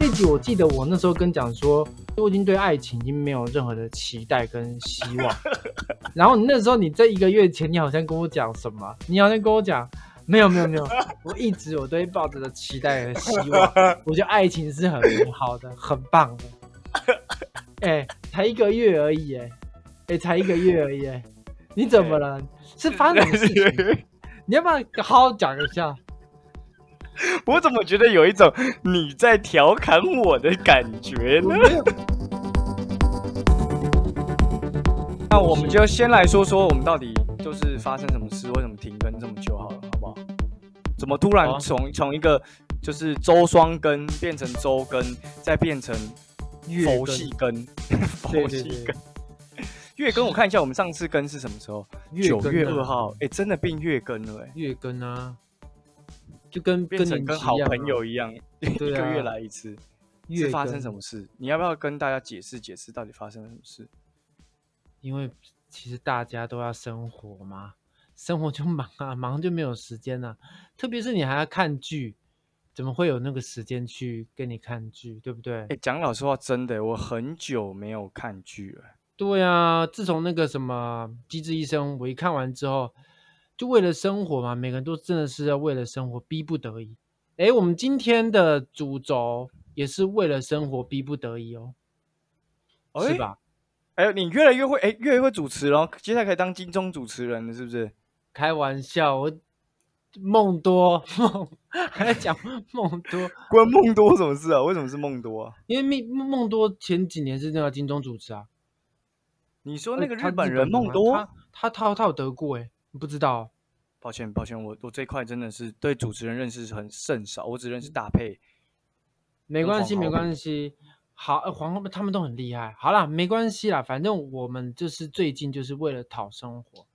那集我记得我那时候跟讲说，我已经对爱情已经没有任何的期待跟希望。然后你那时候你这一个月前，你好像跟我讲什么？你好像跟我讲，没有没有没有，我一直我都会抱着的期待和希望。我觉得爱情是很美好的，很棒的。哎，才一个月而已，哎，哎，才一个月而已，哎，你怎么了？是发生什么事情？你要不要好好讲一下？我怎么觉得有一种你在调侃我的感觉呢？那我们就先来说说，我们到底就是发生什么事，为什么停更这么久？好了，好不好？怎么突然从从一个就是周双更变成周更，再变成佛系更？佛系更？月更？我看一下，我们上次更是什么时候？九月二号。哎，真的变月更了，哎，月更啊。就跟变成跟好朋友一样，一个月来一次。是发生什么事？你要不要跟大家解释解释到底发生了什么事？因为其实大家都要生活嘛，生活就忙啊，忙就没有时间了。特别是你还要看剧，怎么会有那个时间去跟你看剧？对不对？哎，讲老实话，真的，我很久没有看剧了。对啊，自从那个什么《机智医生》，我一看完之后。就为了生活嘛，每个人都真的是要为了生活，逼不得已。哎，我们今天的主轴也是为了生活，逼不得已哦，是吧？哎，你越来越会，哎，越来越会主持了，接下来可以当金钟主持人了，是不是？开玩笑，我梦多梦还在讲梦多，关梦多什么事啊？为什么是梦多啊？因为梦梦多前几年是那个金钟主持啊。你说那个日本人梦多，他他他有得过哎。不知道，抱歉抱歉，我我这块真的是对主持人认识很甚少，我只认识大配。没关系没关系，好，皇后们他们都很厉害。好了，没关系啦，反正我们就是最近就是为了讨生活。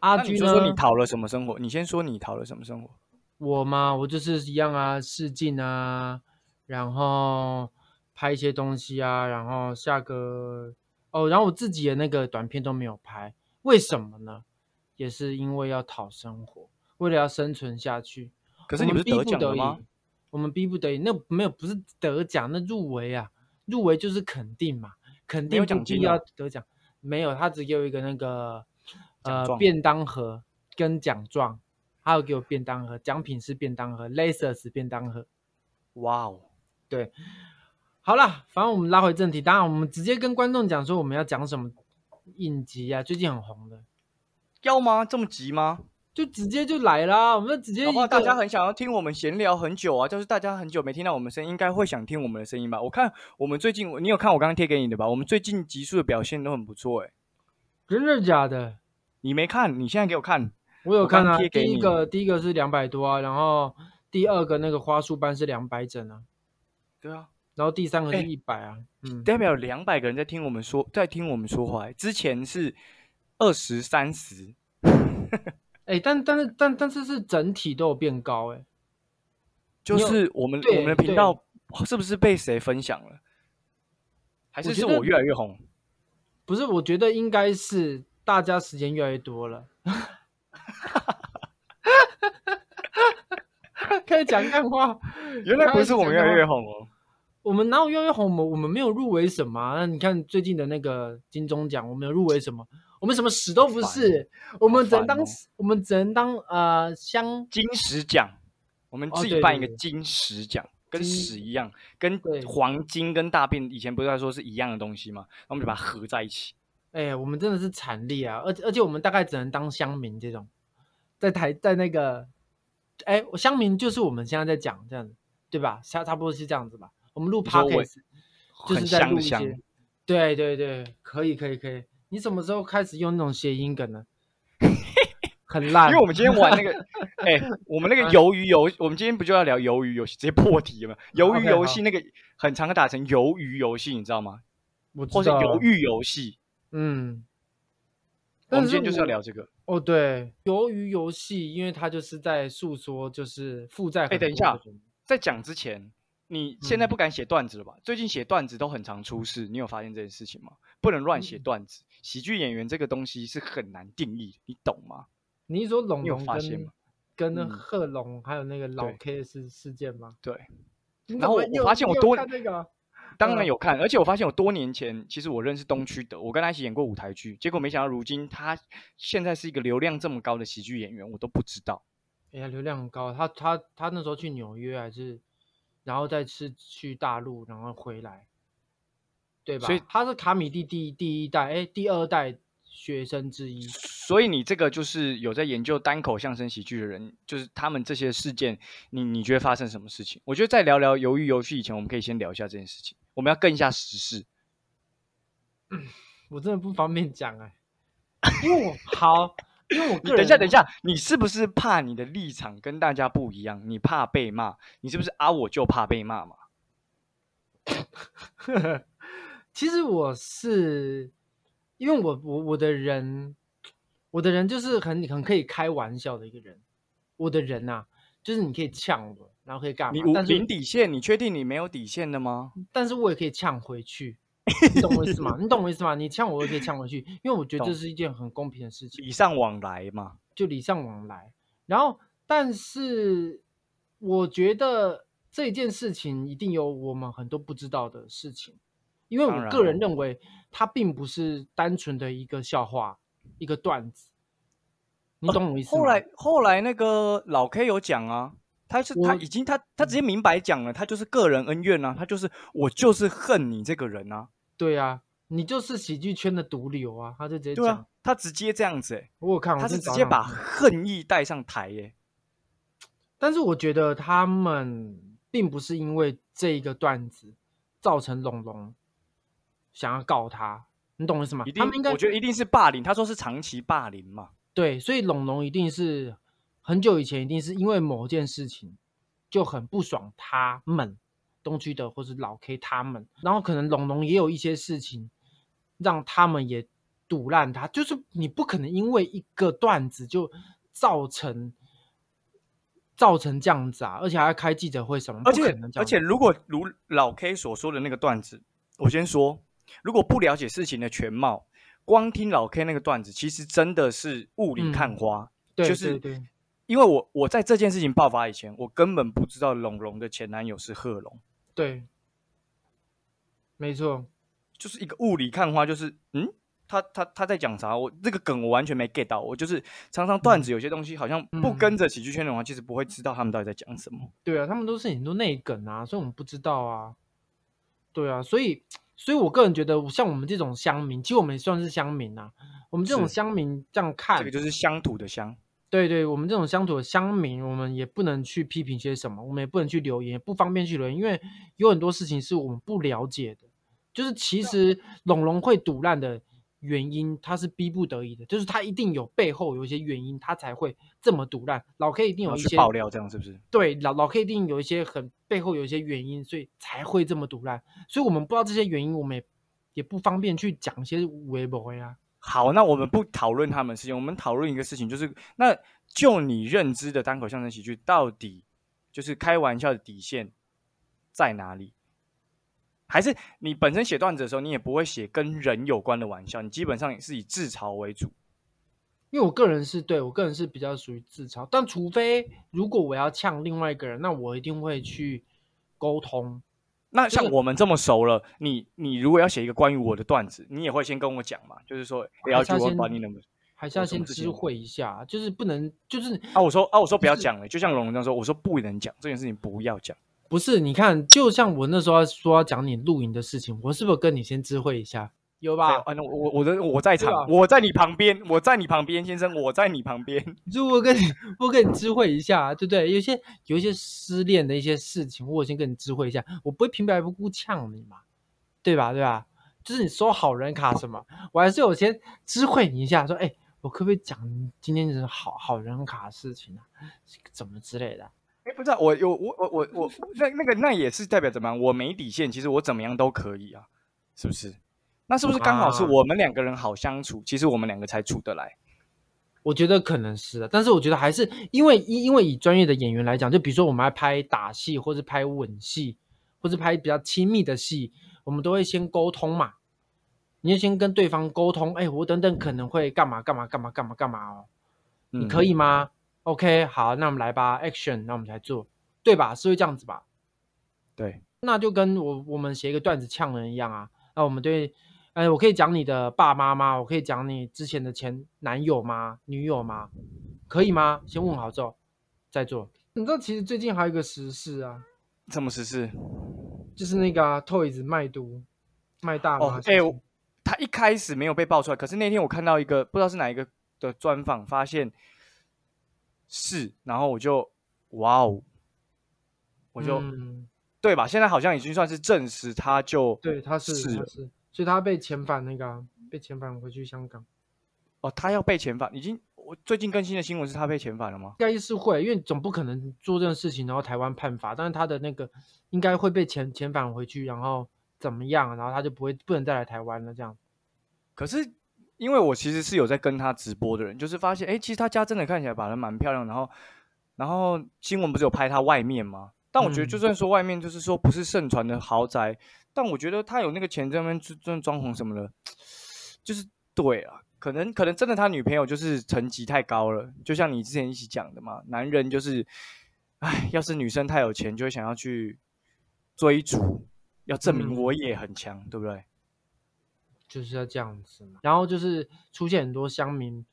阿军呢？说你讨了什么生活？你先说你讨了什么生活？我嘛？我就是一样啊，试镜啊，然后拍一些东西啊，然后下个哦，然后我自己的那个短片都没有拍，为什么呢？也是因为要讨生活，为了要生存下去。可是你们逼不得已，我们逼不得已。那没有不是得奖，那入围啊，入围就是肯定嘛，肯定不必要得奖。没有，他只给我一个那个呃便当盒跟奖状，还有给我便当盒，奖品是便当盒，Lasers 便当盒。哇哦，对，好了，反正我们拉回正题，当然我们直接跟观众讲说我们要讲什么影集啊，最近很红的。要吗？这么急吗？就直接就来啦！我们直接。大家很想要听我们闲聊很久啊，就是大家很久没听到我们声音，应该会想听我们的声音吧？我看我们最近，你有看我刚刚贴给你的吧？我们最近集数的表现都很不错，哎，真的假的？你没看？你现在给我看。我有看啊。第一个第一个是两百多啊，然后第二个那个花束班是两百整啊。对啊。然后第三个是一百啊。嗯。代表两百个人在听我们说，在听我们说话。之前是。二十三十，哎，但但是但但是是整体都有变高，哎，就是我们我们的频道是不是被谁分享了？还是是我越来越红？不是，我觉得应该是大家时间越来越多了，可以讲干话。原来不是我们越来越红哦，我们哪有越来越红？我们我们没有入围什么？那你看最近的那个金钟奖，我们有入围什么？我们什么屎都不是，我们只能当我们只能当呃香金石奖，我们自己办一个金石奖，跟屎一样，跟黄金跟大便以前不是在说是一样的东西吗？我们就把它合在一起。哎，我们真的是惨烈啊！而且而且我们大概只能当乡民这种，在台在那个，哎，乡民就是我们现在在讲这样子，对吧？差差不多是这样子吧。我们录 podcast 就是在录一些，对对对，可以可以可以。你什么时候开始用那种谐音梗呢？很 烂，因为我们今天玩那个，哎，我们那个鱿鱼游，我们今天不就要聊鱿鱼游戏？直接破题了吗？鱿鱼游戏那个很常打成鱿鱼游戏，你知道吗？或者鱿鱼游戏，嗯。我们今天就是要聊这个。哦，对，鱿鱼游戏，因为它就是在诉说，就是负债。哎，等一下，在讲之前。你现在不敢写段子了吧？最近写段子都很常出事，你有发现这件事情吗？不能乱写段子。喜剧演员这个东西是很难定义，你懂吗？你是说龙龙跟跟贺龙还有那个老 K 事事件吗？对，然后我发现我多当然有看，而且我发现我多年前其实我认识东区的，我跟他一起演过舞台剧，结果没想到如今他现在是一个流量这么高的喜剧演员，我都不知道。哎呀，流量很高。他他他那时候去纽约还是，然后再是去大陆，然后回来，对吧？所以他是卡米蒂第第一代，哎，第二代学生之一。所以你这个就是有在研究单口相声喜剧的人，就是他们这些事件，你你觉得发生什么事情？我觉得在聊聊鱿鱼游戏以前，我们可以先聊一下这件事情，我们要跟一下时事。我真的不方便讲哎、因为我好，因为我个等一下，等一下，你是不是怕你的立场跟大家不一样？你怕被骂？你是不是啊？我就怕被骂嘛？其实我是因为我我我的人，我的人就是很很可以开玩笑的一个人。我的人呐、就是你可以呛我，然后可以干嘛你无？但是零底线，你确定你没有底线的吗？但是我也可以呛回去，你懂我意思吗？你懂我意思吗？你呛我，我也可以呛回去，因为我觉得这是一件很公平的事情，礼尚往来嘛。就礼尚往来。然后，但是我觉得这件事情一定有我们很多不知道的事情，因为我个人认为它并不是单纯的一个笑话、一个段子。你懂我意思吗？后来后来那个老 K 有讲啊，他是他已经他他直接明白讲了，他就是个人恩怨啊，他就是我就是恨你这个人啊，对啊，你就是喜剧圈的毒瘤啊！他就直接讲，对啊，他直接这样子、欸，我有看，我他是直接把恨意带上台耶、但是我觉得他们并不是因为这一个段子造成龙龙想要告他，你懂我意思吗一？定他们应该我觉得一定是霸凌，他说是长期霸凌嘛，对，所以龙龙一定是很久以前一定是因为某件事情就很不爽他们东区的或是老 K 他们，然后可能龙龙也有一些事情让他们也堵烂他，就是你不可能因为一个段子就造成造成这样子啊，而且还要开记者会什么，而且而且如果如老 K 所说的那个段子，我先说，如果不了解事情的全貌，光听老 K 那个段子，其实真的是雾里看嗯花。对就是因为我我在这件事情爆发以前，我根本不知道龙龙的前男友是贺龙，对，没错，就是一个雾里看花，就是嗯，他他他在讲啥？我这个梗我完全没 get 到。我就是常常段子有些东西好像不嗯跟着喜剧圈的话，其实不会知道他们到底在讲什么。对啊，他们都是很多内梗啊，所以我们不知道啊。对啊，所以，所以我个人觉得，像我们这种乡民，其实我们也算是乡民啊。我们这种乡民这样看，这个就是乡土的乡。对对，我们这种乡土的乡民，我们也不能去批评些什么，我们也不能去留言，也不方便去留言，因为有很多事情是我们不了解的。就是其实龙龙会堵烂的原因，他是逼不得已的，就是他一定有背后有一些原因，他才会这么堵烂。老 K 一定有一些爆料，这样是不是？对，老老 K 一定有一些很背后有一些原因，所以才会这么毒烂。所以我们不知道这些原因，我们也也不方便去讲一些微博呀。好，那我们不讨论他们事情，我们讨论一个事情，就是那就你认知的单口相声喜剧，到底就是开玩笑的底线在哪里？还是你本身写段子的时候，你也不会写跟人有关的玩笑，你基本上是以自嘲为主。因为我个人是对我个人是比较属于自嘲，但除非如果我要呛另外一个人，那我一定会去沟通。那像我们这么熟了，你你如果要写一个关于我的段子，你也会先跟我讲嘛？就是说，哎要求我把你那么还是要先知会一下，就是不能，就是啊，我说啊，我说不要就是讲了，就像龙龙这样说，我说不能讲这件事情，不要讲。不是？你看，就像我那时候说要讲你露营的事情，我是不是跟你先知会一下？有吧？啊，那我我我的我在场，我在你旁边，我在你旁边，先生，我在你旁边。就我跟你，我跟你知会一下，对不对？有些有一些失恋的一些事情，我先跟你知会一下，我不会平白无故呛你嘛，对吧？对吧？就是你收好人卡什么，我还是有先知会你一下，说，哎，我可不可以讲今天是好好人卡的事情啊，怎么之类的？哎，不知道、我有我我我我那那个那也是代表怎么样？我没底线，其实我怎么样都可以啊，是不是？那是不是刚好是啊我们两个人好相处？其实我们两个才处得来。我觉得可能是的，但是我觉得还是因为因因为以专业的演员来讲，就比如说我们要拍打戏，或是拍吻戏，或是拍比较亲密的戏，我们都会先沟通嘛。你就先跟对方沟通，哎，我等等可能会干嘛干嘛干嘛干嘛干嘛哦，你可以？以吗？OK，好，那我们来吧，Action，那我们来做，对吧？是会这样子吧？对，那就跟我我们写一个段子呛人一样啊。那我们对，哎，我可以讲你的爸妈吗？我可以讲你之前的前男友吗？女友吗？可以吗？先问好之后再做。你知道其实最近还有一个时事啊，什么实事？就是那个、啊、Toys 卖毒卖大麻。哎、我他一开始没有被爆出来，可是那天我看到一个不知道是哪一个的专访，发现是，然后我就哇哦，我就、嗯对吧？现在好像已经算是证实，他就对，他是是所以他被遣返那个啊、被遣返回去香港，哦，他要被遣返，已经我最近更新的新闻是他被遣返了吗？应该是会，因为总不可能做这种事情然后台湾判罚，但是他的那个应该会被遣遣返回去，然后怎么样，然后他就不会不能再来台湾了这样。可是因为我其实是有在跟他直播的人，就是发现，哎、其实他家真的看起来把人蛮漂亮，然后，然后新闻不是有拍他外面吗？但我觉得，嗯就算说外面就是说不是盛传的豪宅，但我觉得他有那个钱在那边装装装潢什么的，就是对啊，可能可能真的他女朋友就是层级太高了，就像你之前一起讲的嘛，男人就是，哎，要是女生太有钱，就会想要去追逐，要证明嗯我也很强，对不对？就是要这样子嘛。然后就是出现很多乡民，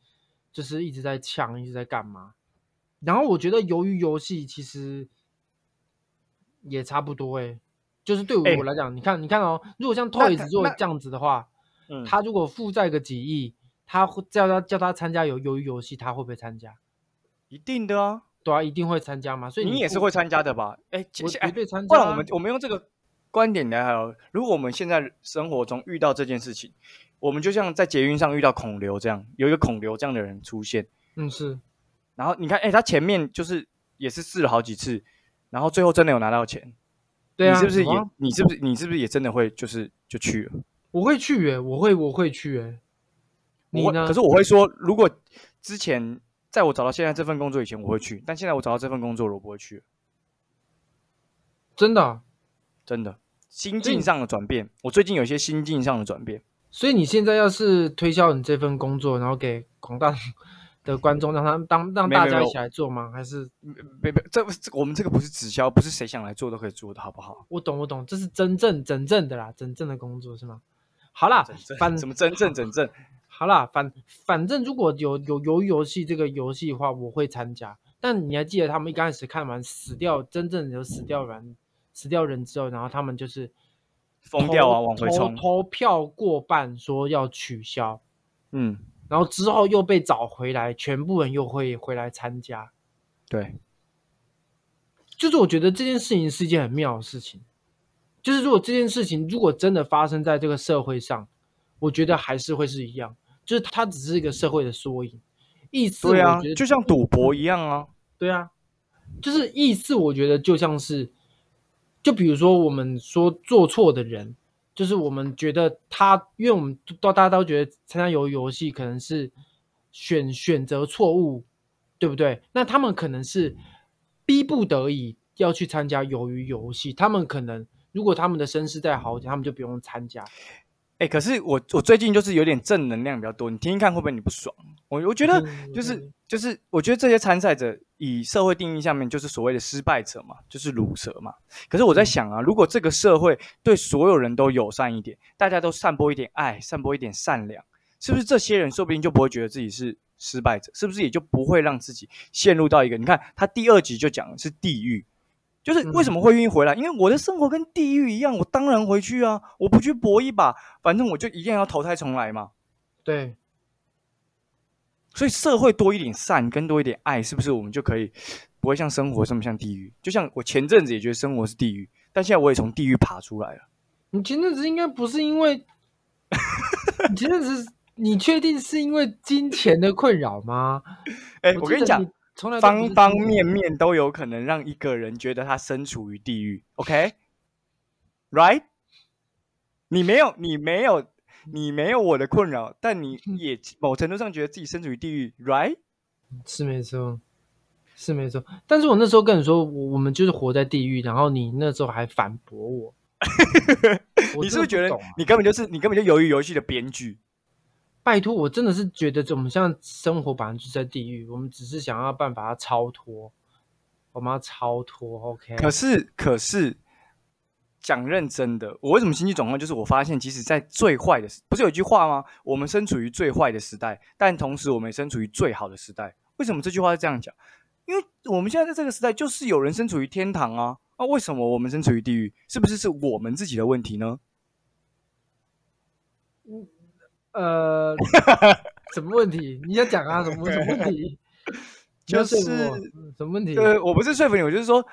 就是一直在抢，一直在干嘛。然后我觉得鱿鱼游戏其实也差不多诶、就是对哎我来讲，你看，你看哦，如果像那 Toys 做那这样子的话，嗯，他如果负债个几亿，他会叫他叫他参加鱿鱿鱼游戏，他会不会参加？一定的啊。对啊，一定会参加嘛。所以付你也是会参加的吧？哎，我绝对参加啊。不然我们我们用这个观点来好了，如果我们现在生活中遇到这件事情，我们就像在捷运上遇到孔刘这样，有一个孔刘这样的人出现，嗯是然后你看，哎，他前面就是也是试了好几次，然后最后真的有拿到钱，对啊，你是不是也？你是不是你是不是也真的会就是就去了？我会去诶、我会我会去诶、你呢？可是我会说，如果之前在我找到现在这份工作以前，我会去，但现在我找到这份工作了，我不会去了，真的啊、真的。心境上的转变，我最近有一些心境上的转变。所以你现在要是推销你这份工作，然后给广大的 观众，让他们当让大家一起来做吗？还是别别，这这我们这个不是直销，不是谁想来做都可以做的，好不好？我懂我懂，这是真正真正的啦，真正的工作是吗？好啦，反什么真正真正？好啦，反反正如果有有鱿鱼游戏这个游戏的话，我会参加。但你还记得他们一开始看完死掉，真正有死掉人死掉人之后，然后他们就是疯掉啊，往回冲。投票过半说要取消，嗯，然后之后又被找回来，全部人又会回来参加。对，就是我觉得这件事情是一件很妙的事情。就是如果这件事情如果真的发生在这个社会上，我觉得还是会是一样，就是它只是一个社会的缩影。意思对啊，就像赌博一样啊。对啊，就是意思我觉得就像是，就比如说我们说做错的人，就是我们觉得他，因为我们都大家都觉得参加游游戏可能是选选择错误，对不对？那他们可能是逼不得已要去参加鱿鱼游戏，他们可能如果他们的身世再好点，他们就不用参加。哎、可是我我最近就是有点正能量比较多，你听听看会不会你不爽？我我觉得嗯就是就是，我觉得这些参赛者以社会定义下面就是所谓的失败者嘛，就是卤蛇嘛。可是我在想啊，如果这个社会对所有人都友善一点，大家都散播一点爱，散播一点善良，是不是这些人说不定就不会觉得自己是失败者？是不是也就不会让自己陷入到一个？你看他第二集就讲的是地狱。就是为什么会愿意回来？因为我的生活跟地狱一样，我当然回去啊！我不去搏一把，反正我就一定要投胎重来嘛。对，所以社会多一点善，跟多一点爱，是不是我们就可以不会像生活这么像地狱？就像我前阵子也觉得生活是地狱，但现在我也从地狱爬出来了。你前阵子应该不是因为，你前阵子你确定是因为金钱的困扰吗？哎、我跟你讲方方面面都有可能让一个人觉得他身处于地狱。OK，right？、你没有，你没有，你没有我的困扰，但你也某程度上觉得自己身处于地狱，right？是没错，是没错。但是我那时候跟你说，我我们就是活在地狱，然后你那时候还反驳我，我你是不是觉得你根本就是你根本就由于游戏的编剧？拜托，我真的是觉得我们像生活本来就是在地狱，我们只是想要办法要超脱，我们要超脱，OK？可是，可是，讲认真的，我为什么心机转换？就是我发现，即使在最坏的时，不是有一句话吗？我们身处于最坏的时代，但同时我们也身处于最好的时代。为什么这句话是这样讲？因为我们现在在这个时代，就是有人身处于天堂啊。那为什么我们身处于地狱？是不是是我们自己的问题呢？呃，什么问题？你要讲啊？什么什么问题？就是什么问题？呃，我不是说服你，我就是说，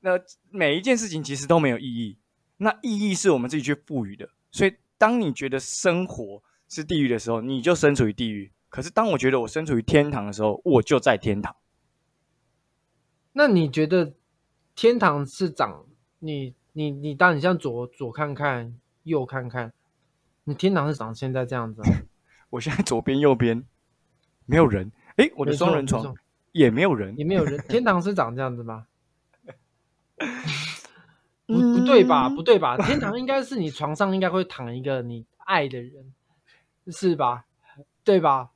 那每一件事情其实都没有意义。那意义是我们自己去赋予的。所以，当你觉得生活是地狱的时候，你就身处于地狱；可是，当我觉得我身处于天堂的时候，我就在天堂。那你觉得天堂是长你你你？当你像左左看看，右看看，你天堂是长现在这样子？我现在左边右边没有人，哎，我的双人床也没有人，也没有人。天堂是长这样子吗？不不对吧？不对吧？天堂应该是你床上应该会躺一个你爱的人，是吧？对吧？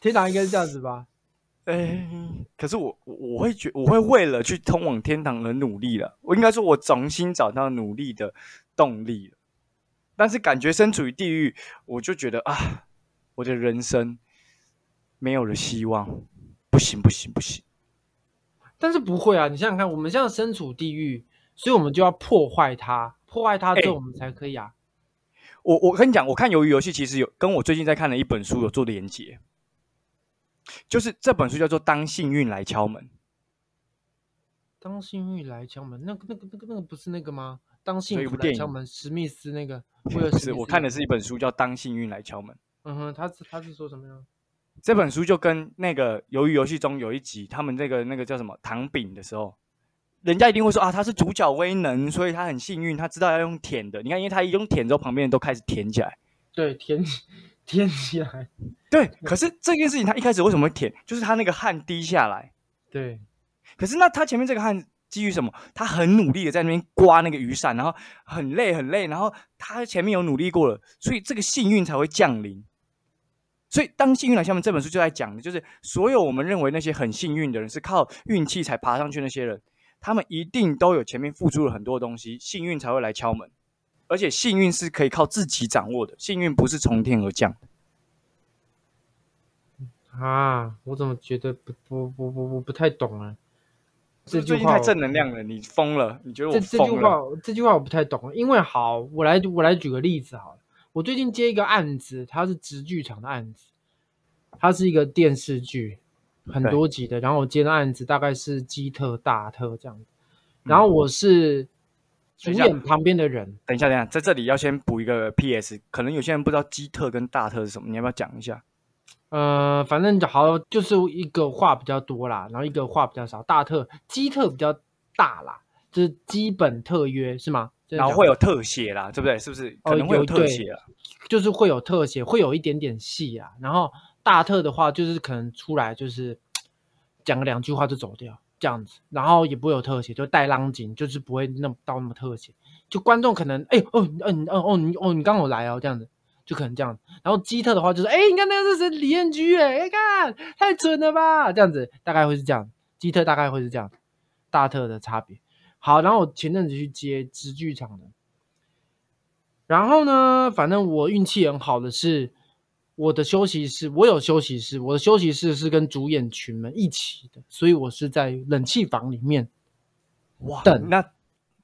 天堂应该是这样子吧？哎，可是我我会觉我会为了去通往天堂而努力了。我应该说，我重新找到努力的动力了。但是感觉身处于地狱，我就觉得啊，我的人生没有了希望，不行不行不行。但是不会啊，你想想看，我们现在身处地狱。所以我们就要破坏它，破坏它之后，我们才可以啊。我我跟你讲，我看鱿鱼游戏其实有跟我最近在看的一本书有做连接，就是这本书叫做《当幸运来敲门》。当幸运来敲门，那个那个那个那个不是那个吗？当幸运来敲门，史密斯那个。不是，我看的是一本书叫《当幸运来敲门》。嗯哼，他是他是说什么呀？这本书就跟那个鱿鱼游戏中有一集，他们那个那个叫什么糖饼的时候。人家一定会说啊，他是主角威能，所以他很幸运，他知道要用舔的。你看，因为他一用舔之后，旁边人都开始舔起来。对，舔 舔起来。对，可是这件事情他一开始为什么会舔？就是他那个汗滴下来。对。可是那他前面这个汗基于什么？他很努力的在那边刮那个雨伞，然后很累很累，然后他前面有努力过了，所以这个幸运才会降临。所以当幸运来下面这本书就在讲的，就是所有我们认为那些很幸运的人是靠运气才爬上去那些人。他们一定都有前面付出了很多东西，幸运才会来敲门，而且幸运是可以靠自己掌握的，幸运不是从天而降的。啊，我怎么觉得不不不不不不太懂啊？这句话太正能量了，你疯了？你觉得我疯了？这句话这句话我不太懂，因为好，我来我来举个例子好了，我最近接一个案子，它是直剧场的案子，它是一个电视剧。很多集的，然后我接的案子大概是基特大特这样子，然后我是主演旁边的人。等一下，等一下，在这里要先补一个 P.S.，可能有些人不知道基特跟大特是什么，你要不要讲一下？呃，反正好就是一个话比较多啦，然后一个话比较少。大特基特比较大啦，就是基本特约是吗？然后会有特写啦，对不对？是不是？可能会有特写啊，就是会有特写，会有一点点戏啊，然后。大特的话，就是可能出来就是讲个两句话就走掉这样子，然后也不会有特写，就带浪景，就是不会那么到那么特写。就观众可能哎哦嗯哦哦你哦你刚好来哦这样子，就可能这样。然后基特的话就是哎你看那个是谁李彦居哎哎看太准了吧这样子，大概会是这样。基特大概会是这样，大特的差别。好，然后我前阵子去接直剧场的，然后呢，反正我运气很好的是。我的休息室，我有休息室，我的休息室是跟主演群们一起的，所以我是在冷气房里面。哇，等那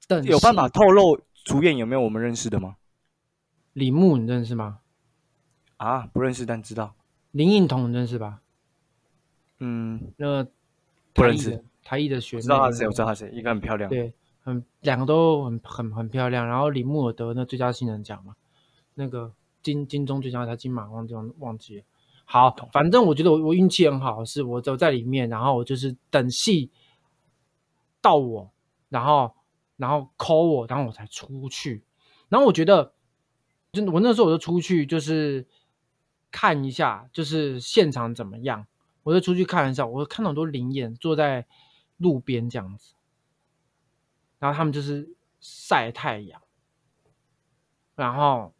等有办法透露主演有没有我们认识的吗？李牧你认识吗？啊，不认识，但知道。林颖彤认识吧？嗯，那不认识。台艺的学妹，知道他是谁？我知道他是谁，应该很漂亮。对，很两个都很很很漂亮。然后李牧得那最佳新人奖嘛，那个。金金钟最佳他金马忘记忘记了。好，反正我觉得我我运气很好，是我走在里面，然后我就是等戏到我，然后然后 call 我，然后我才出去。然后我觉得，就我那时候我就出去，就是看一下，就是现场怎么样。我就出去看一下，我看到很多灵眼坐在路边这样子，然后他们就是晒太阳，然后。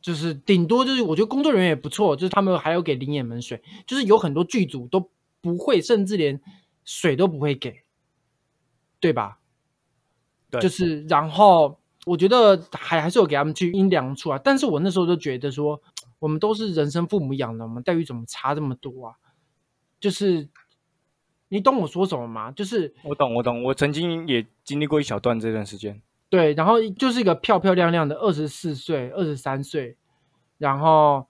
就是顶多就是，我觉得工作人员也不错，就是他们还有给灵眼们水，就是有很多剧组都不会，甚至连水都不会给，对吧？对，就是然后我觉得还还是有给他们去阴凉处啊。但是我那时候就觉得说，我们都是人生父母养的，我们待遇怎么差这么多啊？就是你懂我说什么吗？就是我懂，我懂，我曾经也经历过一小段这段时间。对，然后就是一个漂漂亮亮的二十四岁、二十三岁，然后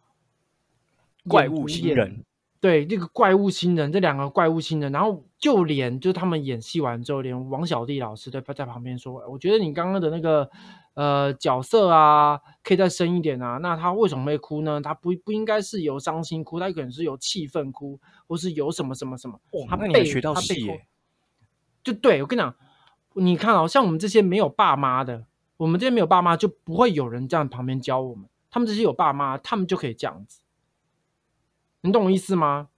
怪物新人，对，这个怪物新人，这两个怪物新人，然后就连就是他们演戏完之后，连王小弟老师都在旁边说：“我觉得你刚刚的那个呃角色啊，可以再深一点啊。那他为什么会哭呢？他不不应该是有伤心哭，他可能是有气愤哭，或是有什么什么什么。他被学到戏耶，就对我跟你讲。”你看哦，像我们这些没有爸妈的，我们这些没有爸妈就不会有人这样旁边教我们。他们这些有爸妈，他们就可以这样子。你懂我意思吗？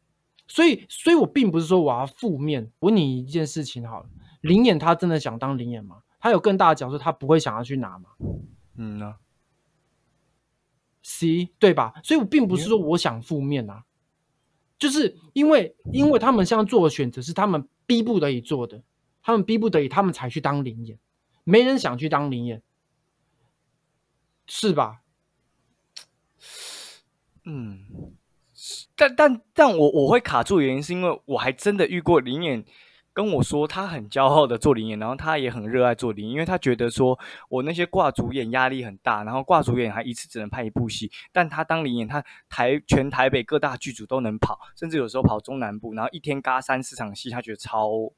所以，所以我并不是说我要负面。我问你一件事情好了，灵眼他真的想当灵眼吗？他有更大的角色，他不会想要去拿吗？嗯呢？C 对吧？所以我并不是说我想负面啊，就是因为因为他们现在做的选择是他们逼不得已做的。他们逼不得已，他们才去当灵眼，没人想去当灵眼，是吧？嗯，但但但我我会卡住原因，是因为我还真的遇过灵眼跟我说，他很骄傲的做灵演，然后他也很热爱做灵，因为他觉得说我那些挂主演压力很大，然后挂主演还一次只能拍一部戏，但他当灵演，他台全台北各大剧组都能跑，甚至有时候跑中南部，然后一天嘎三四场戏，他觉得超。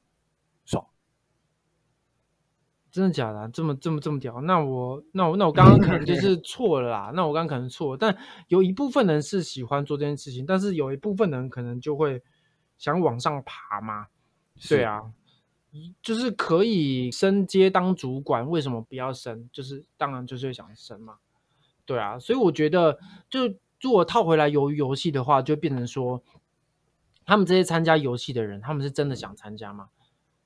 真的假的？这么这么这么屌？那我那我那我刚刚可能就是错了啦。那我刚刚可能错，但有一部分人是喜欢做这件事情，但是有一部分人可能就会想往上爬嘛。对啊，就是可以升阶当主管，为什么不要升？就是当然就是想升嘛。对啊，所以我觉得，就如果套回来游游戏的话，就变成说，他们这些参加游戏的人，他们是真的想参加吗？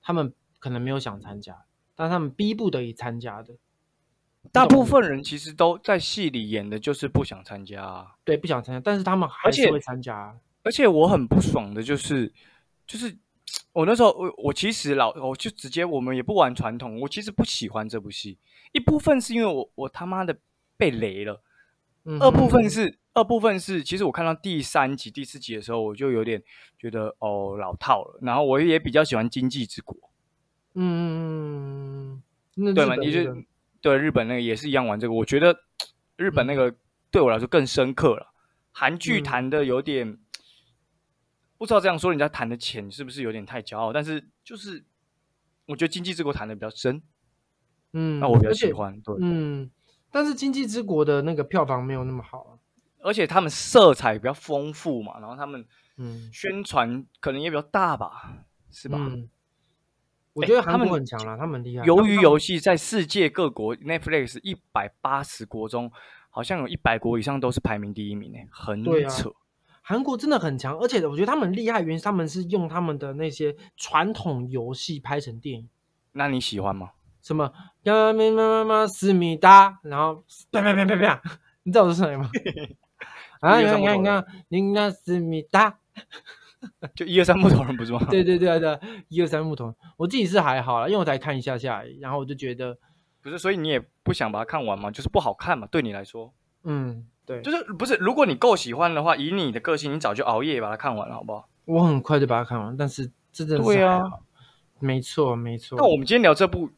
他们可能没有想参加。但他们逼不得已参加的，大部分人其实都在戏里演的，就是不想参加。对，不想参加，但是他们还是会参加。而且我很不爽的就是，就是我那时候，我我其实老，我就直接我们也不玩传统，我其实不喜欢这部戏。一部分是因为我我他妈的被雷了，嗯二部分是二部分是，其实我看到第三集、第四集的时候，我就有点觉得哦老套了。然后我也比较喜欢《经济之国》。嗯，对嘛？你就对日本那个也是一样玩这个，我觉得日本那个对我来说更深刻了。韩剧谈的有点不知道这样说人家谈的浅是不是有点太骄傲？但是就是我觉得《经济之国》谈的比较深，嗯，那我比较喜欢。对，嗯，但是《经济之国》的那个票房没有那么好啊，而且他们色彩比较丰富嘛，然后他们嗯宣传可能也比较大吧，是吧？我觉得他们很强了，他们厉害。鱿鱼游戏在世界各国 Netflix 一百八十国中，好像有一百国以上都是排名第一名呢，很扯。韩国真的很强，而且我觉得他们厉害，原因他们是用他们的那些传统游戏拍成电影。那你喜欢吗？什么？呀咪嘛嘛嘛思密达，然后啪啪啪啪啪，你知道我是谁吗？啊，你看你看你看，你看思密达。就一二三木头人不是吗？对对对对，一二三木头，我自己是还好啦，因为我才看一下下，然后我就觉得不是，所以你也不想把它看完嘛，就是不好看嘛，对你来说，嗯，对，就是不是，如果你够喜欢的话，以你的个性，你早就熬夜把它看完了，好不好？我很快就把它看完，但是真的对啊，没错没错。那我们今天聊这部，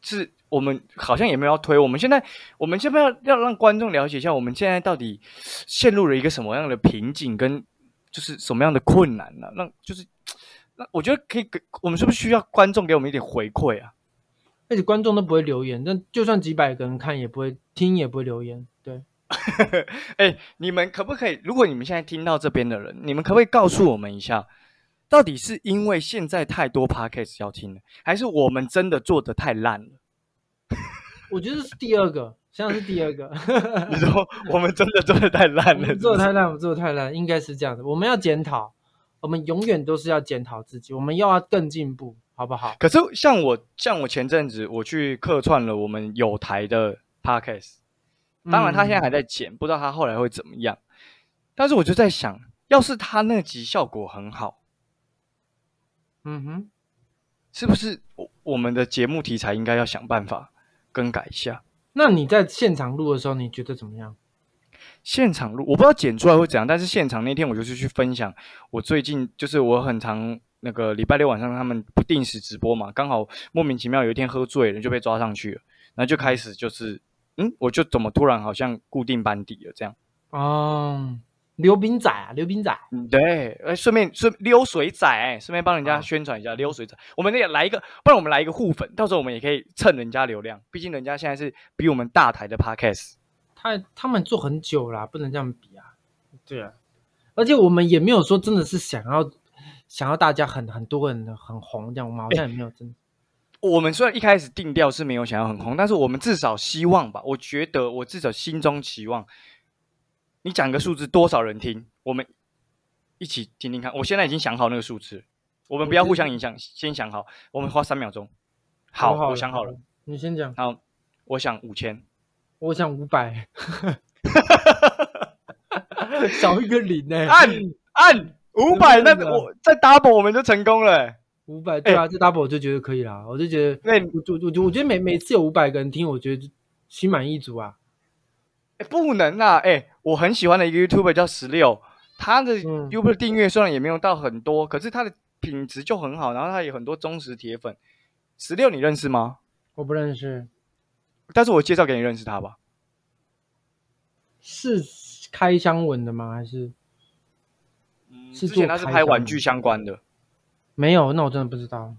是我们好像也没有要推，我们现在我们现在要要让观众了解一下，我们现在到底陷入了一个什么样的瓶颈跟。就是什么样的困难呢？那就是，那我觉得可以给我们是不是需要观众给我们一点回馈啊？而且观众都不会留言，但就算几百个人看也不会听，也不会留言。对，哎，你们可不可以？如果你们现在听到这边的人，你们可不可以告诉我们一下，到底是因为现在太多 podcast 要听了，还是我们真的做的太烂了？我觉得是第二个。像是第二个，你说我们真的做的太烂了，做的太烂，我做的太烂，应该是这样的。我们要检讨，我们永远都是要检讨自己，我们要更进步，好不好？可是像我，像我前阵子我去客串了我们有台的 podcast，当然他现在还在剪，不知道他后来会怎么样。但是我就在想，要是他那集效果很好，嗯哼，是不是我我们的节目题材应该要想办法更改一下？那你在现场录的时候，你觉得怎么样？现场录我不知道剪出来会怎样，但是现场那天我就是去分享我最近就是我很常那个礼拜六晚上他们不定时直播嘛，刚好莫名其妙有一天喝醉了就被抓上去了，然后就开始就是嗯，我就怎么突然好像固定班底了这样。哦，溜冰仔啊，溜冰仔，嗯，对，哎，顺便顺溜水仔，哎，顺便帮人家宣传一下溜水仔。我们也来一个，不然我们来一个互粉，到时候我们也可以蹭人家流量，毕竟人家现在是比我们大台的 podcast。他他们做很久啦，不能这样比啊。对啊，而且我们也没有说真的是想要想要大家很很多人很红这样，我们好像也没有真的。我们虽然一开始定调是没有想要很红，但是我们至少希望吧，我觉得我至少心中期望，你讲一个数字，多少人听，我们一起听听看。我现在已经想好那个数字，我们不要互相影响，先想好，我们花三秒钟。好，我想好了，，你先讲。好，我想五千。我想五百，少一个零呢、按按五百，那我再 double 我们就成功了欸、五百对啊，这 double 我就觉得可以啦，我就觉得，那你我就我就我觉得每每次有五百个人听，我觉得心满意足啊。欸不能啊！哎、我很喜欢的一个 YouTuber 叫十六，他的嗯 YouTube 订阅虽然也没有到很多，可是他的品质就很好，然后他有很多忠实铁粉。十六你认识吗？我不认识，但是我介绍给你认识他吧。是开箱文的吗？还是嗯，是之前他是拍玩具相关的。没有？那我真的不知道。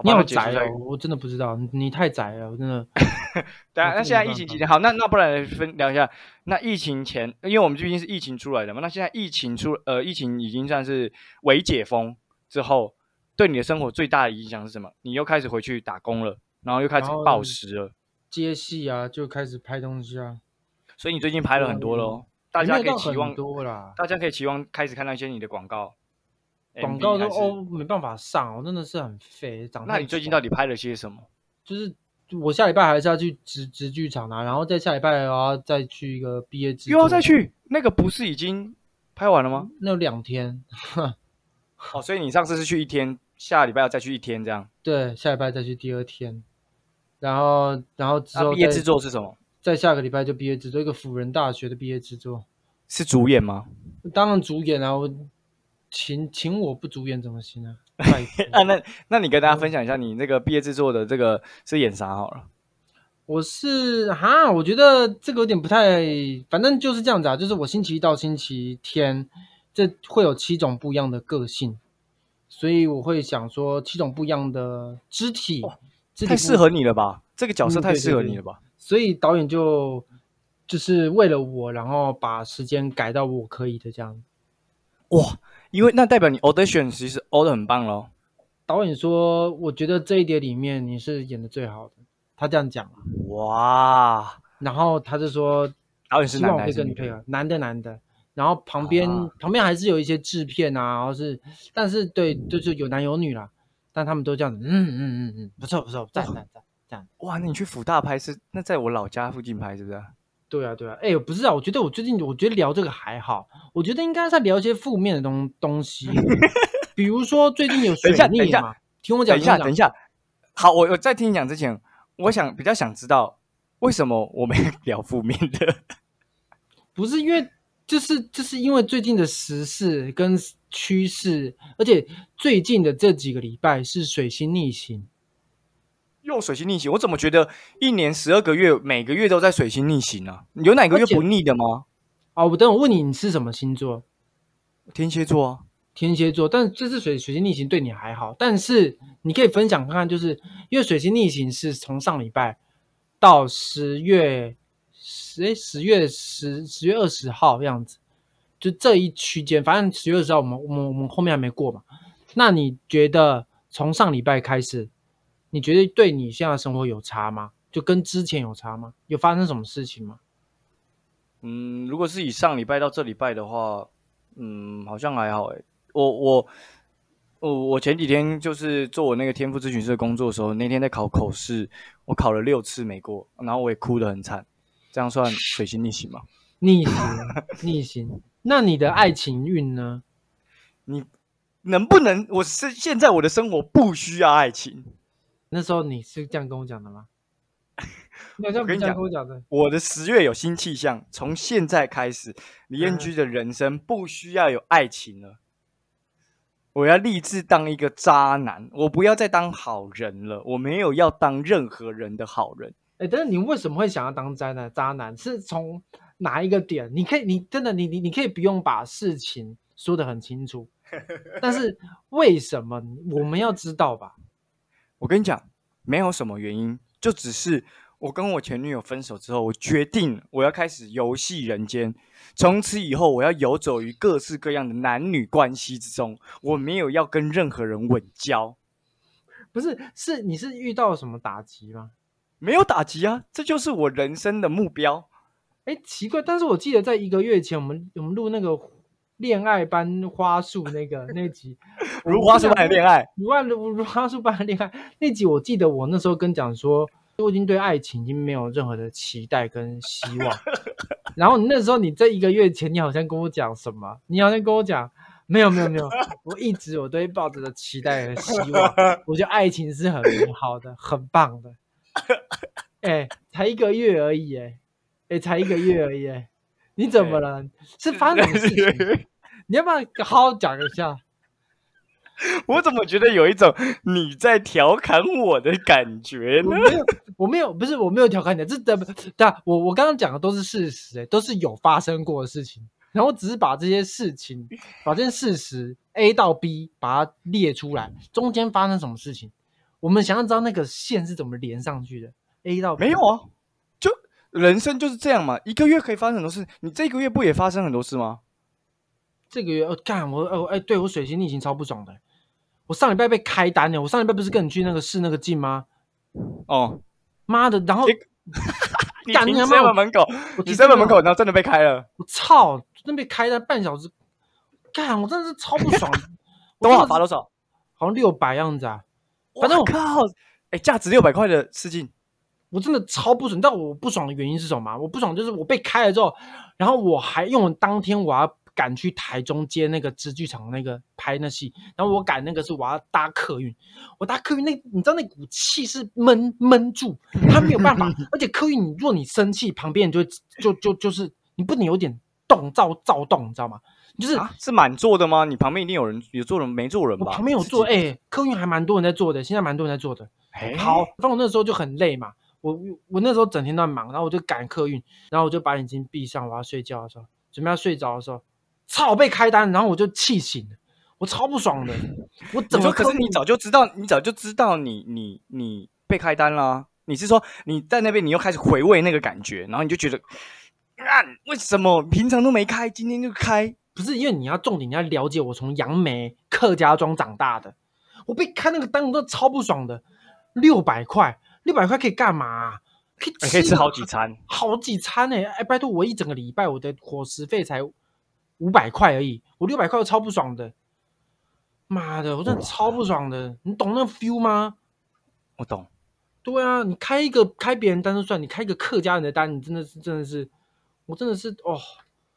好你好宅哦，我真的不知道，你你太宅了，我真的。对啊，那现在疫情期间，好，那那不然分聊一下，那疫情前，因为我们毕竟是疫情出来的嘛，那现在疫情出，呃，疫情已经算是微解封之后，对你的生活最大的影响是什么？你又开始回去打工了，然后又开始暴食了，接戏啊，就开始拍东西啊，所以你最近拍了很多喽，大家可以期望，多啦。大家可以期望开始看到一些你的广告，广告都哦没办法上，我真的是很废。长太那你最近到底拍了些什么？就是我下礼拜还是要去直直剧场啊，然后再下礼拜然后再去一个毕业制作，又要再去？那个不是已经拍完了吗？那有两天，哦，所以你上次是去一天，下礼拜要再去一天这样。对，下礼拜再去第二天，然后然后之后毕业制作是什么？在下个礼拜就毕业制作，一个辅仁大学的毕业制作，是主演吗？当然主演啊，我请请我不主演怎么行啊？拜托啊，那那你跟大家分享一下你那个毕业制作的这个是演啥好了？我是哈，我觉得这个有点不太，反正就是这样子啊，就是我星期一到星期天，这会有七种不一样的个性，所以我会想说七种不一样的肢体，肢体太适合你了吧？这个角色太适合你了吧？所以导演就就是为了我，然后把时间改到我可以的这样。哇，因为那代表你 audition 其实 o 的很棒喽。导演说，我觉得这一点里面你是演的最好的，他这样讲啊哇，然后他就说导演是希望我可以男的女的？跟你配合，男的男的。然后旁边、啊旁边还是有一些制片啊，然后是，但是对，就是有男有女啦，但他们都这样子，嗯嗯嗯嗯，不错不错，赞赞赞赞。哇，那你去福大拍是那在我老家附近拍是不是？对啊对啊，哎，不是啊，我觉得我最近我觉得聊这个还好，我觉得应该在聊一些负面的东东西，比如说最近有水等一下等一下听我讲，等一下，等一下，好，我我在听你讲之前，我想比较想知道为什么我们 聊负面的？不是因为，就是就是因为最近的时事跟趋势，而且最近的这几个礼拜是水星逆行，又水星逆行，我怎么觉得一年十二个月，每个月都在水星逆行啊？有哪个月不逆的吗？啊，我等我问你，你是什么星座？天蝎座啊，天蝎座，但这次水水星逆行对你还好，但是你可以分享看看，就是因为水星逆行是从上礼拜到十月十诶十月十十月二十号样子，就这一区间，反正十月二十号我们我们我们后面还没过嘛。那你觉得从上礼拜开始，你觉得对你现在的生活有差吗？就跟之前有差吗？有发生什么事情吗？嗯，如果是以上礼拜到这礼拜的话，嗯，好像还好诶。我我我我前几天就是做我那个天赋咨询师的工作的时候，那天在考口试，我考了六次没过，然后我也哭得很惨，这样算水星逆行吗？逆行，逆行。那你的爱情运呢？你能不能？我是现在我的生活不需要爱情，那时候你是这样跟我讲的吗？你好像不这样跟你讲跟我讲的。我的十月有新气象，从现在开始，李彦嗯居的人生不需要有爱情了。我要立志当一个渣男，我不要再当好人了，我没有要当任何人的好人。哎，但是你为什么会想要当渣男？渣男是从哪一个点？你可以，你真的，你你你可以不用把事情说得很清楚，但是为什么我们要知道吧？我跟你讲，没有什么原因，就只是我跟我前女友分手之后，我决定我要开始游戏人间。从此以后，我要游走于各式各样的男女关系之中，我没有要跟任何人稳交，不是，是你是遇到什么打击吗？没有打击啊，这就是我人生的目标。哎，奇怪，但是我记得在一个月前，我们我们录那个恋爱班花束那个那集，如花束般的恋爱，如花如如花束般的恋爱那集，我记得我那时候跟讲说，我已经对爱情已经没有任何的期待跟希望。然后你那时候你在一个月前，你好像跟我讲什么？你好像跟我讲，没有没有没有，我一直我都会抱着的期待和希望，我觉得爱情是很美好的，很棒的。哎，才一个月而已，哎，哎，才一个月而已，哎，你怎么了？是发生什么事情？你要不要好好讲一下？我怎么觉得有一种你在调侃我的感觉呢？我没有，我没有，不是我没有调侃你，这的，但我我刚刚讲的都是事实、欸，都是有发生过的事情，然后只是把这些事情，把这些事实 A 到 B 把它列出来，中间发生什么事情，我们想要知道那个线是怎么连上去的，A 到 B 没有啊，就人生就是这样嘛，一个月可以发生很多事。你这个月不也发生很多事吗？这个月，哦，干我，哦，哎，对我水星逆行超不爽的，我上礼拜被开单呢，我上礼拜不是跟你去那个试那个镜吗？哦，妈的，然后结 你停干你他妈 seven 门口，我你骑 seven 门口，然后真的被开了，我操，真被开单半小时，干，我真的是超不爽。我多少真的是罚多少？好像六百样子啊，反正我我靠，哎，价值六百块的试镜，我真的超不爽。你知道我不爽的原因是什么吗？我不爽就是我被开了之后，然后我还因为我当天我要赶去台中接那个织剧场那个拍那戏，然后我赶那个是我要搭客运，我搭客运那你知道那股气是闷闷住，他没有办法，而且客运你如果你生气，旁边人就会就就就是你不能有点动躁躁动，你知道吗？就是啊，是满座的吗？你旁边一定有人，有坐人没坐人吧？我旁边有坐，哎、客运还蛮多人在坐的，现在蛮多人在坐的。哎好，反正我那时候就很累嘛，我我那时候整天都在忙，然后我就赶客运，然后我就把眼睛闭上，我要睡觉的时候，准备要睡着的时候，操，被开单，然后我就气醒了，我超不爽的，我你说，整个客运可是你早就知道，你早就知道你你你被开单啦、你是说你在那边，你又开始回味那个感觉，然后你就觉得，啊，为什么平常都没开，今天就开？不是因为你要重点，你要了解我从杨梅客家庄长大的，我被开那个单，我都超不爽的，六百块，六百块可以干嘛啊、可以你可以吃好几餐，好几餐哎、哎，拜托我一整个礼拜我的伙食费才五百块而已，我六百块我超不爽的，妈的，我真的超不爽的，你懂那个 feel 吗？我懂。对啊，你开一个开别人单就算，你开一个客家人的单，你真的是真的是，我真的是哦，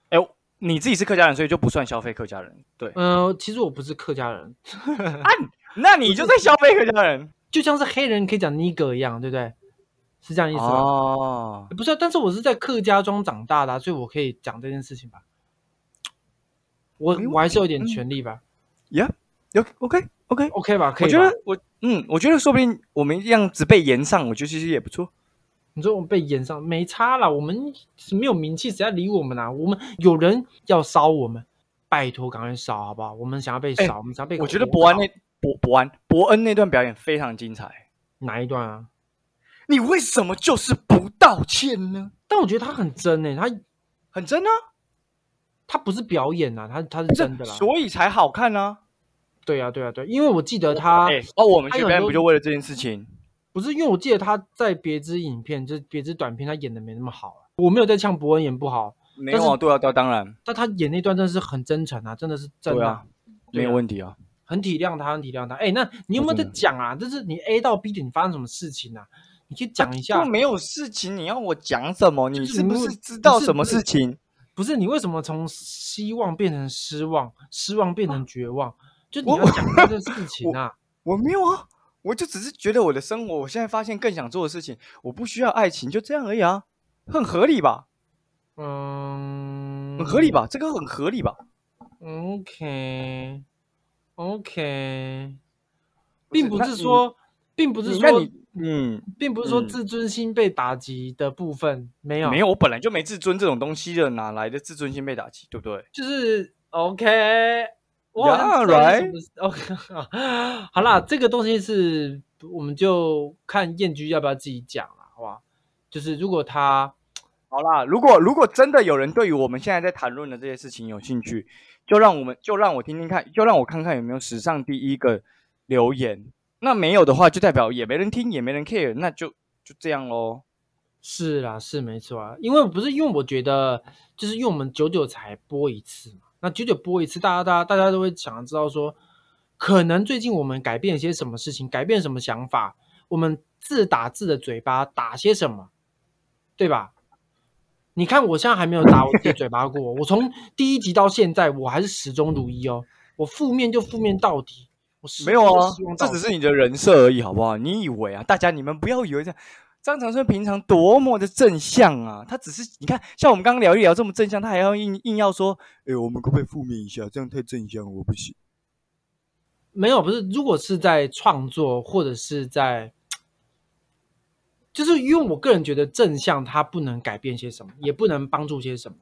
哎、你自己是客家人，所以就不算消费客家人。对，呃，其实我不是客家人 啊，那你就在消费客家人就像是黑人可以讲 nigger 一样，对不对？是这样意思吗？哦。不是啊，但是我是在客家庄长大的啊、所以我可以讲这件事情吧。我我还是有点嗯权利吧、呀，有 OK OK，o k 吧？可我以我觉得我嗯，我觉得说不定我们这样子被延上，我觉得其实也不错。你说我们被延上没差啦，我们没有名气，谁要理我们啊？我们有人要烧我们，拜托赶快烧好不好？我们想要被哎烧，我们想要被我觉得伯安那伯伯安伯恩那段表演非常精彩。哪一段啊？你为什么就是不道歉呢？但我觉得他很真诶、他很真啊，他不是表演啊，他他是真的啦。所以才好看啊。对啊对啊对，因为我记得他哎、哦，我们去表演他有很多不就为了这件事情？不是因为我记得他在别支影片，就是别支短片，他演的没那么好啊。我没有在呛伯恩演不好，没有啊，对啊，对啊，当然，但他演那段真的是很真诚啊，真的是真的、对啊，没有问题啊。很体谅他，很体谅他。哎，那你有没有在讲啊？就是你 A 到 B 点，你发生什么事情啊？你可以讲一下就。没有事情，你要我讲什么？你是不是知道什么事情？不是你为什么从希望变成失望，失望变成绝望？就你我要讲这个事情啊。我没有啊，我就只是觉得我的生活，我现在发现更想做的事情，我不需要爱情，就这样而已啊，很合理吧？嗯，很合理吧？这个很合理吧？OK，OK，并不是说，并不是说嗯，并不是说嗯自尊心被打击的部分没有，没有，我本来就没自尊这种东西的，哪来的自尊心被打击，对不对？就是 OK。哇好像 Yeah, 知道是 right. 什么事 OK，好啦，这个东西是我们就看燕居要不要自己讲了，好吧？就是如果他 好啦，如果如果真的有人对于我们现在在谈论的这些事情有兴趣，就让我们就让我听听看，就让我看看有没有史上第一个留言。那没有的话，就代表也没人听，也没人 care，那就就这样喽。是啦，是没错啊，因为不是因为我觉得，就是因为我们久久才播一次嘛，那久久播一次，大家大家大家都会想知道说，可能最近我们改变了些什么事情，改变什么想法，我们自打自的嘴巴打些什么，对吧？你看我现在还没有打我自己嘴巴过，我从第一集到现在，我还是始终如一哦，我负面就负面到底，没有啊这只是你的人设而已，好不好？你以为啊？大家你们不要以为这样。张长春平常多么的正向啊，他只是你看，像我们刚刚聊一聊这么正向，他还要硬硬要说，哎、我们可不可以负面一下？这样太正向，我不行。没有，不是，如果是在创作或者是在，就是因为我个人觉得正向它不能改变些什么，也不能帮助些什么，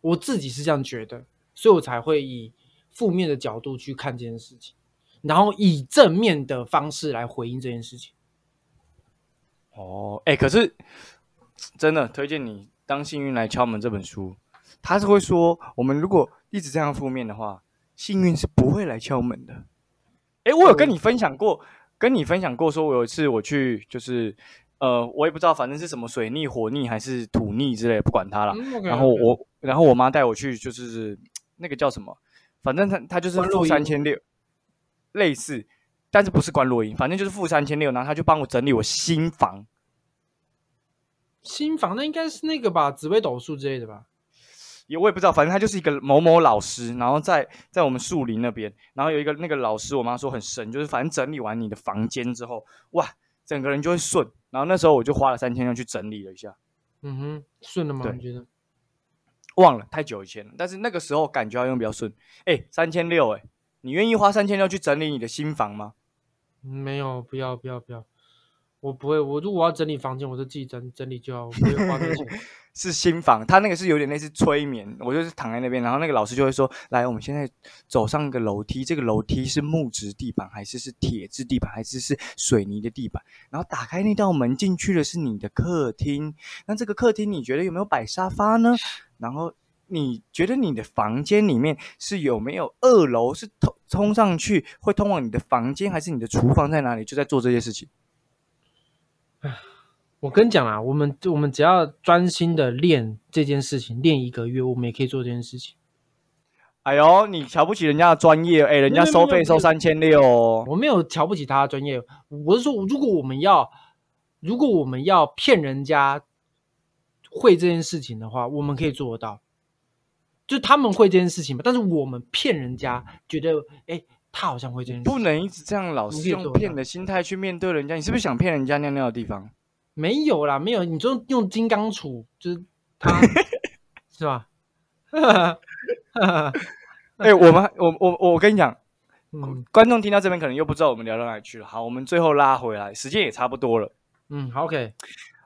我自己是这样觉得，所以我才会以负面的角度去看这件事情，然后以正面的方式来回应这件事情。哦，哎、可是真的推荐你《当幸运来敲门》这本书，他是会说，我们如果一直这样负面的话，幸运是不会来敲门的。哎、我有跟你分享过，跟你分享过，说我有一次我去，就是呃，我也不知道，反正是什么水逆、火逆还是土逆之类的，不管它了。然后我，然后我妈带我去，就是那个叫什么，反正他他就是付三千六，类似，但是不是关洛音，反正就是付三千六，然后他就帮我整理我新房。新房那应该是那个吧，紫薇斗数之类的吧？也我也不知道，反正他就是一个某某老师，然后在在我们树林那边，然后有一个那个老师，我妈说很神，就是反正整理完你的房间之后，哇，整个人就会顺。然后那时候我就花了三千六去整理了一下，嗯哼，顺了吗？对你觉得？忘了太久以前了，但是那个时候感觉好像比较顺。哎，三千六，哎，你愿意花三千六去整理你的新房吗？没有，不要，不要，不要。我不会，我如果要整理房间，我就自己整整理就好，我不会花那个钱。是新房，他那个是有点类似催眠，我就是躺在那边，然后那个老师就会说：“来，我们现在走上个楼梯，这个楼梯是木质地板，还是是铁质地板，还是是水泥的地板？然后打开那道门进去的是你的客厅，那这个客厅你觉得有没有摆沙发呢？然后你觉得你的房间里面是有没有二楼是通冲上去会通往你的房间，还是你的厨房在哪里？就在做这些事情。我跟你讲啊，我们我们只要专心的练这件事情，练一个月，我们也可以做这件事情。哎呦，你瞧不起人家的专业，哎，人家收费收三千六哦。我没有瞧不起他的专业，我是说，如果我们要，如果我们要骗人家会这件事情的话，我们可以做得到。就他们会这件事情嘛，但是我们骗人家，觉得哎，他好像会这样，不能一直这样，老是用骗的心态去面对人家。你是不是想骗人家尿尿的地方？没有啦，没有，你就用金刚杵，就是他，是吧？哎、我们我我我跟你讲，嗯观众听到这边可能又不知道我们聊到哪里去了。好，我们最后拉回来，时间也差不多了，嗯好，OK，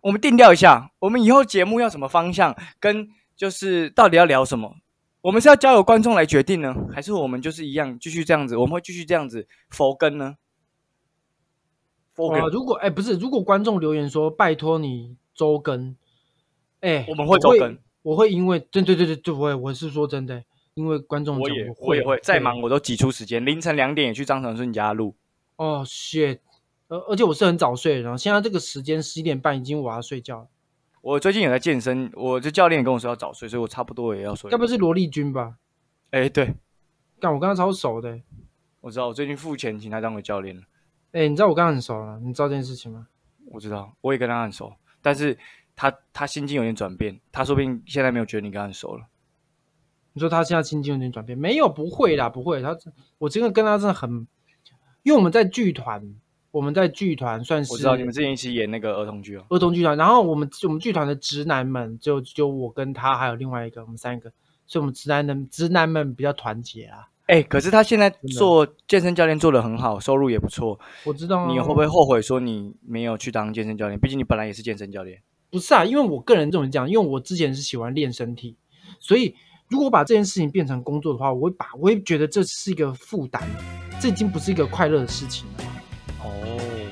我们定调一下，我们以后节目要什么方向，跟就是到底要聊什么。我们是要交由观众来决定呢，还是我们就是一样继续这样子？我们会继续这样子佛跟呢？佛跟、哇，如果哎不是，如果观众留言说拜托你周更，哎，我们会周更，我会因为对对对对对，我我是说真的，因为观众我讲也我也会再忙我都挤出时间，凌晨两点也去张长顺家录。哦，shit，而而且我是很早睡，然后现在这个时间十一点半已经我要睡觉了，我最近有在健身，我的教练也跟我说要早睡，所以我差不多也要睡该。不是萝莉君吧？哎、对，但，我跟他超熟的，我知道，我最近付钱请他当我教练了。哎，你知道我跟他很熟了，你知道这件事情吗？我知道，我也跟他很熟，但是他他心境有点转变，他说不定现在没有觉得你跟他很熟了。你说他现在心境有点转变，没有，不会啦，不会，他我真的跟他真的很，因因为我们在剧团，我们在剧团算是我知道你们之前一起演那个儿童剧哦。儿童剧团，然后我们我们剧团的直男们就就我跟他还有另外一个，我们三个，所以我们直男的直男们比较团结啊。哎、可是他现在做健身教练做的很好，收入也不错。我知道啊，你会不会后悔说你没有去当健身教练？毕竟你本来也是健身教练。不是啊，因为我个人这么讲，因为我之前是喜欢练身体，所以如果我把这件事情变成工作的话，我会把我会觉得这是一个负担，这已经不是一个快乐的事情了。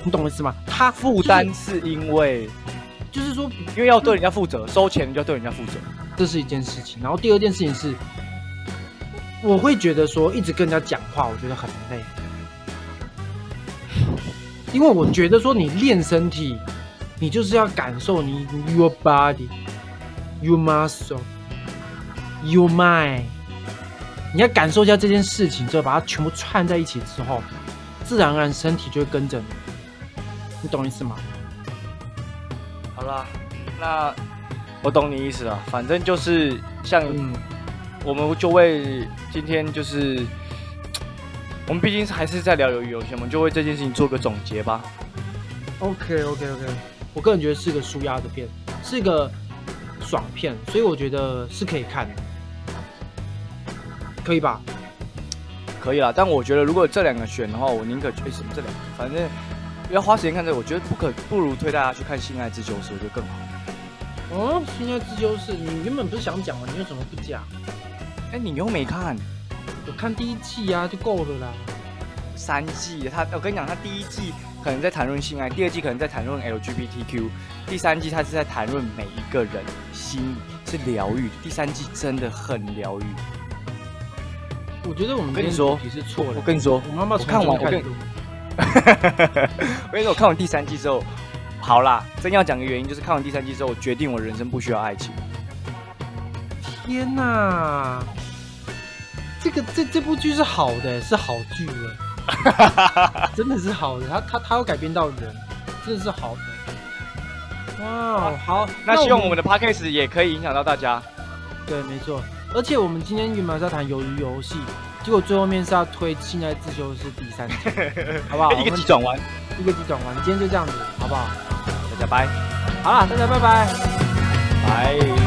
哦，你懂我意思吗？他负担是因为就是说，因为要对人家负责，收钱就要对人家负责。这是一件事情。然后第二件事情是，我会觉得说一直跟人家讲话，我觉得很累，因为我觉得说你练身体，你就是要感受你 your body, your muscle, your mind，你要感受一下这件事情之后，把它全部串在一起之后，自然而然身体就会跟着你，你懂意思吗？好啦，那我懂你意思了。反正就是像嗯，我们就为今天就是，我们毕竟是还是在聊鱿鱼游戏，我们就为这件事情做个总结吧。OK OK OK，我个人觉得是个舒压的片，是一个爽片，所以我觉得是可以看的，可以吧？可以啦，但我觉得如果这两个选的话，我宁可去什么这两个，反正要花时间看这个，我觉得不可不如推大家去看《性爱自修室》，我觉得更好。哦，性爱自修室，你原本不是想讲吗？你为什么不讲？哎、你又没看我看第一季啊就够了啦。三季，他我跟你讲，他第一季可能在谈论性爱，第二季可能在谈论 LGBTQ，第三季他是在谈论每一个人心是疗愈，第三季真的很疗愈。我觉得我们跟你说今天主题是错的。我跟你说，我妈妈我看完我跟录 我跟你说，我看完第三季之后，好啦，真要讲个原因，就是看完第三季之后，我决定我人生不需要爱情。天哪，这个这这部剧是好的，是好剧哎，真的是好的，他他他要改编到人，真的是好的。哇，好，那希望我们们的 podcast 也可以影响到大家。对，没错。而且我们今天原本是要谈鱿鱼游戏，结果最后面是要推现在自修是第三天 好不好？一个急转弯。一个急转弯今天就这样子好不好？大家拜。好了大家拜拜。拜。